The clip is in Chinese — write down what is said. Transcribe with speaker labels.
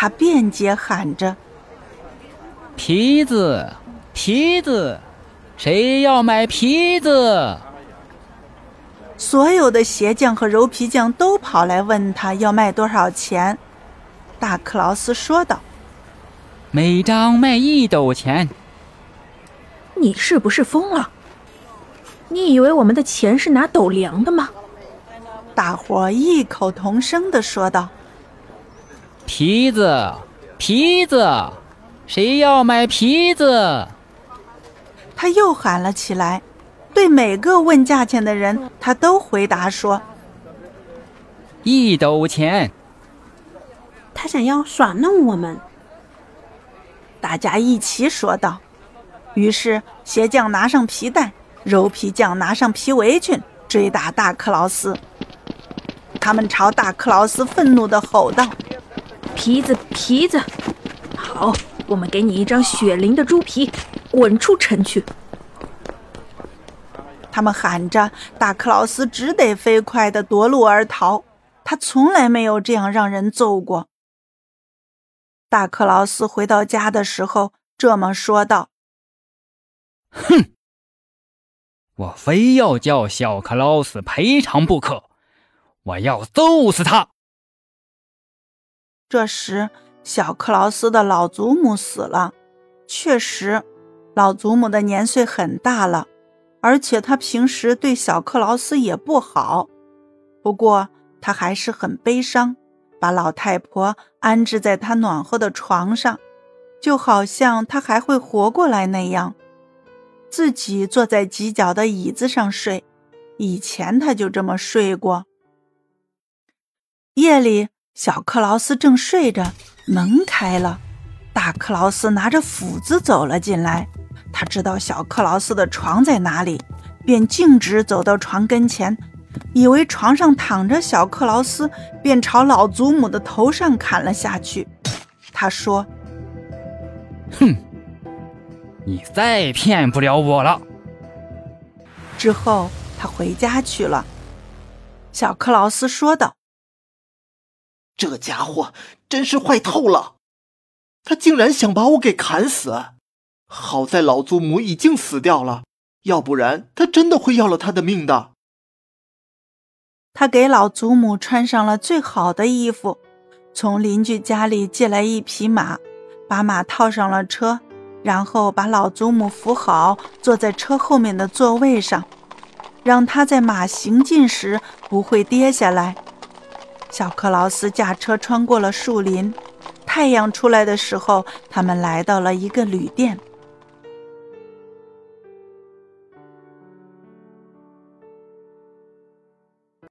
Speaker 1: 他便捷喊着：“
Speaker 2: 皮子，皮子，谁要买皮子？”
Speaker 1: 所有的鞋匠和柔皮匠都跑来问他要卖多少钱。大克劳斯说道：“
Speaker 2: 每张卖一斗钱。”
Speaker 3: 你是不是疯了？你以为我们的钱是拿斗量的吗？
Speaker 1: 大伙异口同声的说道：“
Speaker 2: 皮子，皮子，谁要买皮子？”
Speaker 1: 他又喊了起来。对每个问价钱的人，他都回答说：“
Speaker 2: 一斗钱。”
Speaker 4: 他想要耍弄我们。
Speaker 1: 大家一起说道。于是鞋匠拿上皮带，柔皮匠拿上皮围裙，追打大克劳斯。他们朝大克劳斯愤怒地吼道：“
Speaker 3: 皮子，皮子！好，我们给你一张血淋的猪皮，滚出城去！”
Speaker 1: 他们喊着，大克劳斯只得飞快地夺路而逃。他从来没有这样让人揍过。大克劳斯回到家的时候，这么说道：“
Speaker 2: 哼，我非要叫小克劳斯赔偿不可，我要揍死他。”
Speaker 1: 这时，小克劳斯的老祖母死了。确实，老祖母的年岁很大了。而且他平时对小克劳斯也不好，不过他还是很悲伤，把老太婆安置在他暖和的床上，就好像他还会活过来那样。自己坐在犄角的椅子上睡，以前他就这么睡过。夜里，小克劳斯正睡着，门开了，大克劳斯拿着斧子走了进来。他知道小克劳斯的床在哪里，便径直走到床跟前，以为床上躺着小克劳斯，便朝老祖母的头上砍了下去。他说：“
Speaker 2: 哼，你再骗不了我了。”
Speaker 1: 之后，他回家去了。小克劳斯说道：“
Speaker 5: 这家伙真是坏透了，他竟然想把我给砍死。”好在老祖母已经死掉了，要不然他真的会要了他的命的。
Speaker 1: 他给老祖母穿上了最好的衣服，从邻居家里借来一匹马，把马套上了车，然后把老祖母扶好，坐在车后面的座位上，让他在马行进时不会跌下来。小克劳斯驾车穿过了树林，太阳出来的时候，他们来到了一个旅店。